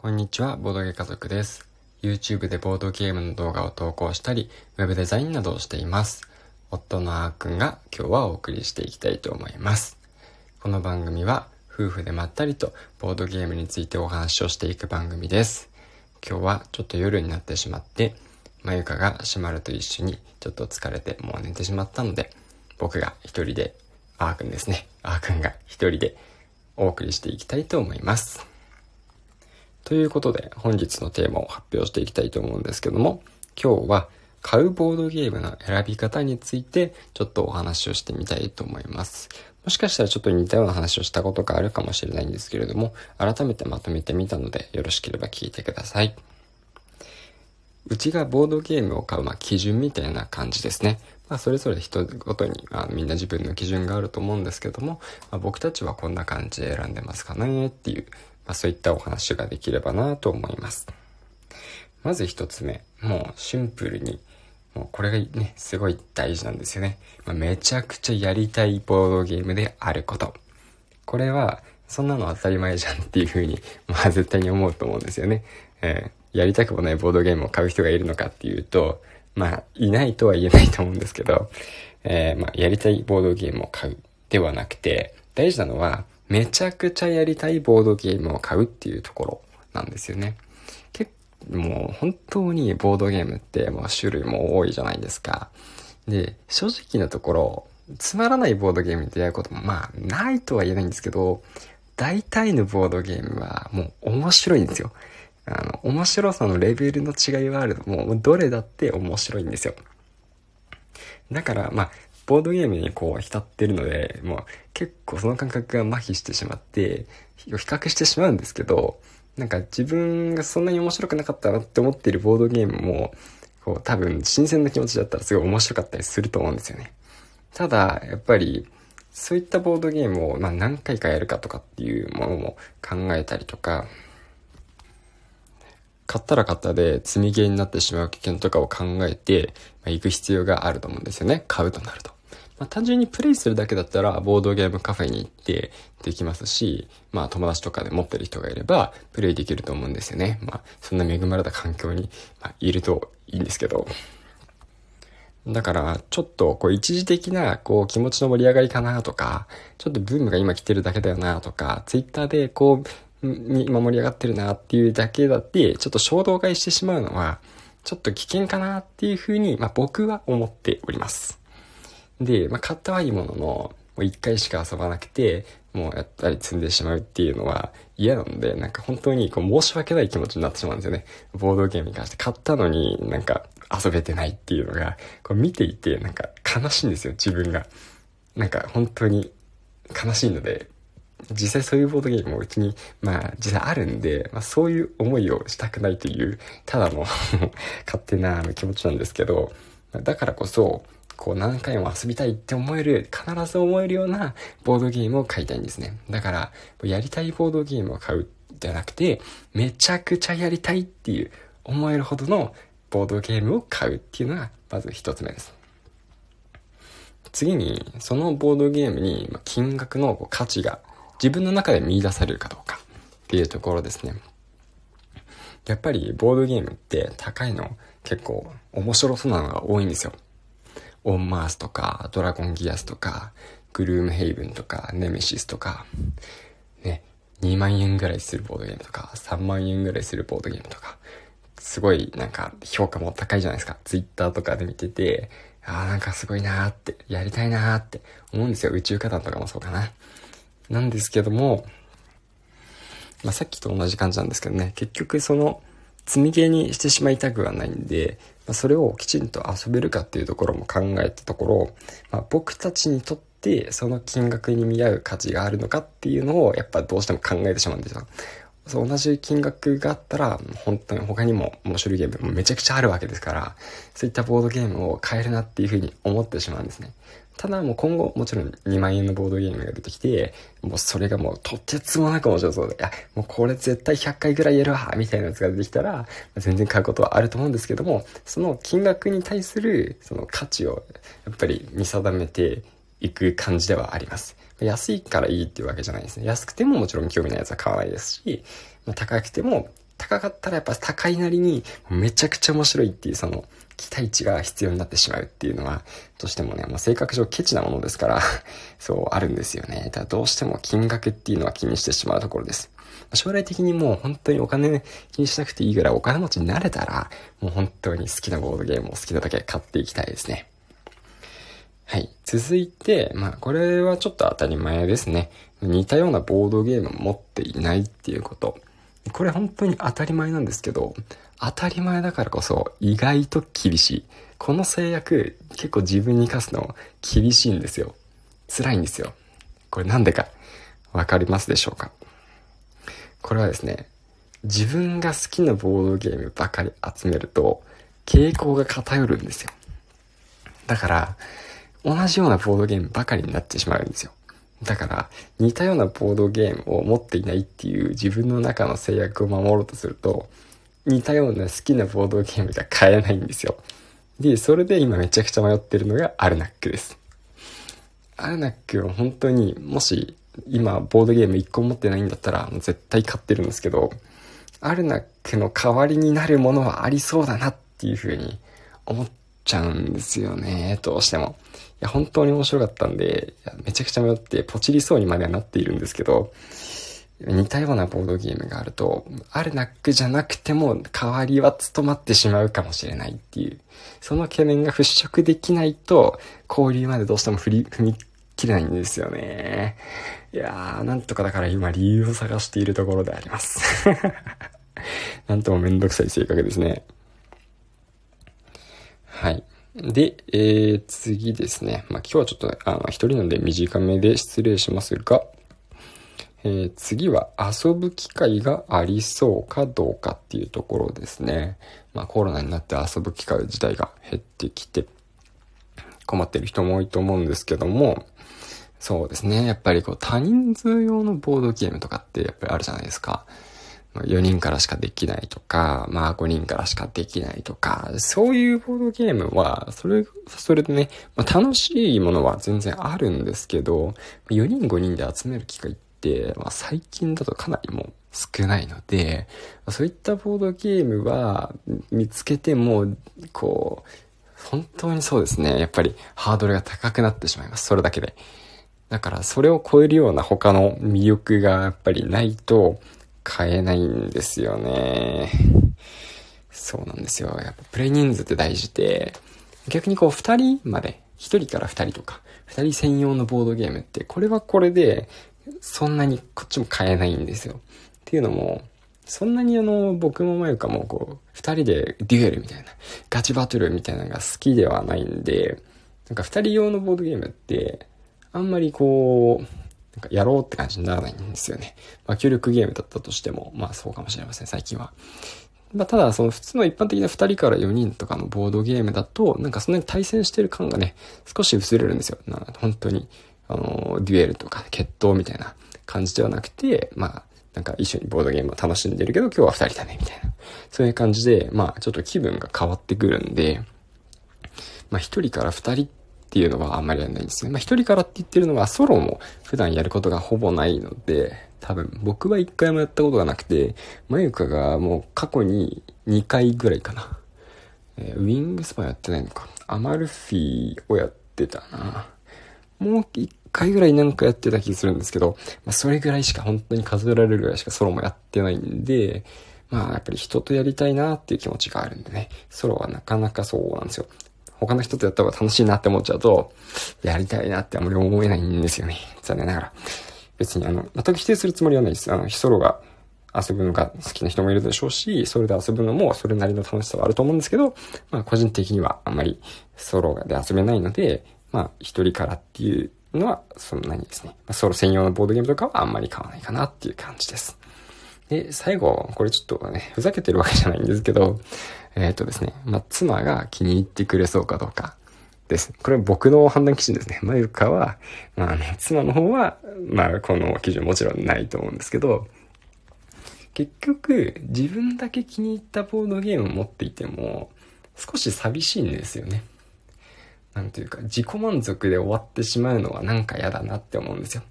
こんにちは、ボードゲ家族です。YouTube でボードゲームの動画を投稿したり、ウェブデザインなどをしています。夫のあーくんが今日はお送りしていきたいと思います。この番組は夫婦でまったりとボードゲームについてお話をしていく番組です。今日はちょっと夜になってしまって、まゆかが閉まると一緒にちょっと疲れてもう寝てしまったので、僕が一人で、あーくんですね。あーくんが一人でお送りしていきたいと思います。ということで、本日のテーマを発表していきたいと思うんですけども、今日は買うボードゲームの選び方についてちょっとお話をしてみたいと思います。もしかしたらちょっと似たような話をしたことがあるかもしれないんですけれども、改めてまとめてみたのでよろしければ聞いてください。うちがボードゲームを買う、まあ、基準みたいな感じですね。まあ、それぞれ人ごとに、まあ、みんな自分の基準があると思うんですけども、まあ、僕たちはこんな感じで選んでますかねっていう、まあ、そういったお話ができればなと思います。まず一つ目、もうシンプルに、もうこれがね、すごい大事なんですよね。まあ、めちゃくちゃやりたいボードゲームであること。これは、そんなの当たり前じゃんっていう風に、まあ絶対に思うと思うんですよね。えー、やりたくもないボードゲームを買う人がいるのかっていうと、まあ、いないとは言えないと思うんですけど、えー、まあ、やりたいボードゲームを買うではなくて、大事なのは、めちゃくちゃやりたいボードゲームを買うっていうところなんですよね。結もう本当にボードゲームってもう種類も多いじゃないですか。で、正直なところ、つまらないボードゲームに出会うこともまあないとは言えないんですけど、大体のボードゲームはもう面白いんですよ。あの、面白さのレベルの違いはあるもうどれだって面白いんですよ。だから、まあ、ボードゲームにこう浸ってるので、もう結構その感覚が麻痺してしまって、比較してしまうんですけど、なんか自分がそんなに面白くなかったなって思っているボードゲームも、こう多分新鮮な気持ちだったらすごい面白かったりすると思うんですよね。ただ、やっぱり、そういったボードゲームを、まあ、何回かやるかとかっていうものも考えたりとか、買ったら買ったで積みゲーになってしまう危険とかを考えて、まあ、行く必要があると思うんですよね。買うとなると。まあ、単純にプレイするだけだったら、ボードゲームカフェに行ってできますし、まあ友達とかで持ってる人がいれば、プレイできると思うんですよね。まあ、そんな恵まれた環境に、ま、いるといいんですけど。だから、ちょっと、こう、一時的な、こう、気持ちの盛り上がりかなとか、ちょっとブームが今来てるだけだよなとか、ツイッターで、こう、に今盛り上がってるなっていうだけだって、ちょっと衝動買いしてしまうのは、ちょっと危険かなっていうふうに、まあ僕は思っております。で、まあ、買ったはいいものの、もう一回しか遊ばなくて、もうやったり積んでしまうっていうのは嫌なので、なんか本当にこう申し訳ない気持ちになってしまうんですよね。ボードゲームに関して買ったのになんか遊べてないっていうのが、こう見ていてなんか悲しいんですよ、自分が。なんか本当に悲しいので、実際そういうボードゲームもうちに、まあ実際あるんで、まあそういう思いをしたくないという、ただの 勝手な気持ちなんですけど、だからこそ、こう何回も遊びたいって思える、必ず思えるようなボードゲームを買いたいんですね。だから、やりたいボードゲームを買うじゃなくて、めちゃくちゃやりたいっていう思えるほどのボードゲームを買うっていうのが、まず一つ目です。次に、そのボードゲームに金額の価値が自分の中で見出されるかどうかっていうところですね。やっぱりボードゲームって高いの結構面白そうなのが多いんですよ。オンマースとか、ドラゴンギアスとか、グルームヘイブンとか、ネメシスとか、ね、2万円ぐらいするボードゲームとか、3万円ぐらいするボードゲームとか、すごいなんか評価も高いじゃないですか。ツイッターとかで見てて、ああ、なんかすごいなーって、やりたいなーって思うんですよ。宇宙火団とかもそうかな。なんですけども、まあ、さっきと同じ感じなんですけどね、結局その、積みゲーにしてしまいたくはないんで、まあ、それをきちんと遊べるかっていうところも考えたところ、まあ、僕たちにとってその金額に見合う価値があるのかっていうのをやっぱどうしても考えてしまうんですよ。そう同じ金額があったら、本当に他にも面白いゲームもめちゃくちゃあるわけですから、そういったボードゲームを買えるなっていうふうに思ってしまうんですね。ただもう今後もちろん2万円のボードゲームが出てきて、もうそれがもうとてつもなく面白そうで、いや、もうこれ絶対100回ぐらいやるわみたいなやつが出てきたら、全然買うことはあると思うんですけども、その金額に対するその価値をやっぱり見定めていく感じではあります。安いからいいっていうわけじゃないですね。安くてももちろん興味ないやつは買わないですし、高くても高かったらやっぱ高いなりにめちゃくちゃ面白いっていうその期待値が必要になってしまうっていうのは、どうしてもね、もう性格上ケチなものですから そうあるんですよね。だからどうしても金額っていうのは気にしてしまうところです。将来的にもう本当にお金、気にしなくていいぐらいお金持ちになれたら、もう本当に好きなボードゲームを好きなだけ買っていきたいですね。はい。続いて、まあ、これはちょっと当たり前ですね。似たようなボードゲームを持っていないっていうこと。これ本当に当たり前なんですけど、当たり前だからこそ意外と厳しい。この制約結構自分に課すの厳しいんですよ。辛いんですよ。これなんでかわかりますでしょうか？これはですね、自分が好きなボードゲームばかり集めると傾向が偏るんですよ。だから、同じようなボードゲームばかりになってしまうんですよ。だから、似たようなボードゲームを持っていないっていう自分の中の制約を守ろうとすると、似たような好きなボードゲームが買えないんですよ。で、それで今めちゃくちゃ迷ってるのがアルナックです。アルナックは本当に、もし今ボードゲーム1個持ってないんだったら絶対買ってるんですけど、アルナックの代わりになるものはありそうだなっていう風に思っちゃうんですよね、どうしても。いや、本当に面白かったんで、めちゃくちゃ迷ってポチりそうにまではなっているんですけど、似たようなボードゲームがあると、アルナックじゃなくても代わりは務まってしまうかもしれないっていう、その懸念が払拭できないと、交流までどうしても踏み切れないんですよね。いやー、なんとかだから今理由を探しているところであります。なんともめんどくさい性格ですね。はい。で、えー、次ですね。まあ、今日はちょっと、あの、一人なんで短めで失礼しますが、えー、次は遊ぶ機会がありそうかどうかっていうところですね。まあ、コロナになって遊ぶ機会自体が減ってきて、困ってる人も多いと思うんですけども、そうですね。やっぱりこう多人数用のボードゲームとかってやっぱりあるじゃないですか。4人からしかできないとか、まあ5人からしかできないとか、そういうボードゲームは、それ、それでね、まあ、楽しいものは全然あるんですけど、4人5人で集める機会って、まあ最近だとかなりもう少ないので、そういったボードゲームは見つけても、こう、本当にそうですね。やっぱりハードルが高くなってしまいます。それだけで。だからそれを超えるような他の魅力がやっぱりないと、買えないんですよね。そうなんですよ。やっぱプレイ人数って大事で、逆にこう二人まで、一人から二人とか、二人専用のボードゲームって、これはこれで、そんなにこっちも買えないんですよ。っていうのも、そんなにあの、僕もまゆかもこう、二人でデュエルみたいな、ガチバトルみたいなのが好きではないんで、なんか二人用のボードゲームって、あんまりこう、なんかやろうって感じにならないんですよね。まあ、協力ゲームだったとしても、まあそうかもしれません、最近は。まあ、ただ、その普通の一般的な2人から4人とかのボードゲームだと、なんかそんなに対戦してる感がね、少し薄れるんですよ。な本当に、あの、デュエルとか決闘みたいな感じではなくて、まあ、なんか一緒にボードゲームを楽しんでるけど、今日は2人だね、みたいな。そういう感じで、まあ、ちょっと気分が変わってくるんで、まあ、1人から2人っていうのはあんまりやらないんですね。まあ一人からって言ってるのはソロも普段やることがほぼないので、多分僕は一回もやったことがなくて、まゆかがもう過去に2回ぐらいかな。えー、ウィングスパやってないのか。アマルフィをやってたな。もう一回ぐらいなんかやってた気するんですけど、まあそれぐらいしか本当に数えられるぐらいしかソロもやってないんで、まあやっぱり人とやりたいなっていう気持ちがあるんでね、ソロはなかなかそうなんですよ。他の人とやった方が楽しいなって思っちゃうと、やりたいなってあんまり思えないんですよね。残念ながら。別にあの、全く否定するつもりはないです。あの、ソロが遊ぶのが好きな人もいるでしょうし、それで遊ぶのもそれなりの楽しさはあると思うんですけど、まあ個人的にはあんまりソロで遊べないので、まあ一人からっていうのはそんなにですね、ソロ専用のボードゲームとかはあんまり買わないかなっていう感じです。で、最後、これちょっとね、ふざけてるわけじゃないんですけど、えっ、ー、とですね、まあ、妻が気に入ってくれそうかどうかです。これは僕の判断基準ですね。まゆかは、まあね、妻の方は、まあこの基準もちろんないと思うんですけど、結局、自分だけ気に入ったボードゲームを持っていても、少し寂しいんですよね。なんというか、自己満足で終わってしまうのはなんか嫌だなって思うんですよ。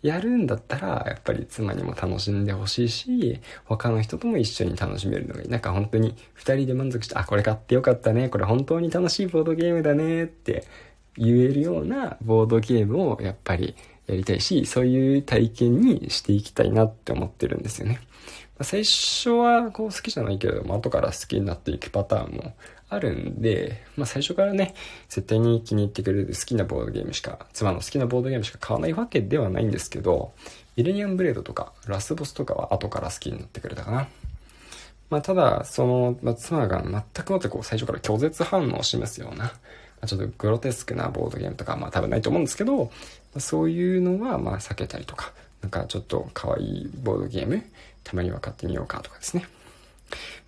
やるんだったら、やっぱり妻にも楽しんでほしいし、他の人とも一緒に楽しめるのがいい。なんか本当に二人で満足して、あ、これ買ってよかったね。これ本当に楽しいボードゲームだねって言えるようなボードゲームをやっぱりやりたいし、そういう体験にしていきたいなって思ってるんですよね。まあ、最初はこう好きじゃないけれども、後から好きになっていくパターンもあるんで、まあ最初からね、絶対に気に入ってくれる好きなボードゲームしか、妻の好きなボードゲームしか買わないわけではないんですけど、ミレニアムブレードとか、ラスボスとかは後から好きになってくれたかな。まあただ、その、まあ、妻が全くもってこう最初から拒絶反応を示すような、まあ、ちょっとグロテスクなボードゲームとか、まあ多分ないと思うんですけど、まあ、そういうのはまあ避けたりとか、なんかちょっと可愛いボードゲーム、たまには買ってみようかとかですね。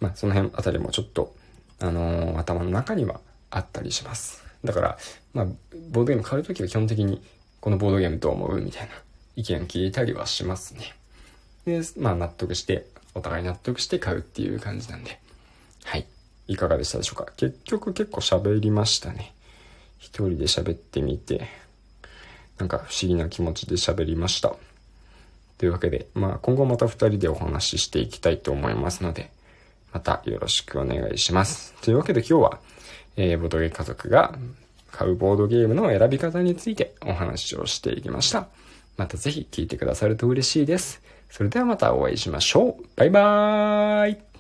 まあその辺あたりもちょっと、あのー、頭の中にはあったりします。だから、まあ、ボードゲーム買うときは基本的に、このボードゲームどう思うみたいな意見聞いたりはしますね。で、まあ納得して、お互い納得して買うっていう感じなんで。はい。いかがでしたでしょうか？結局結構喋りましたね。一人で喋ってみて、なんか不思議な気持ちで喋りました。というわけで、まあ今後また二人でお話ししていきたいと思いますので、またよろしくお願いします。というわけで今日は、えー、ボードゲ家族が買うボードゲームの選び方についてお話をしていきました。またぜひ聞いてくださると嬉しいです。それではまたお会いしましょう。バイバーイ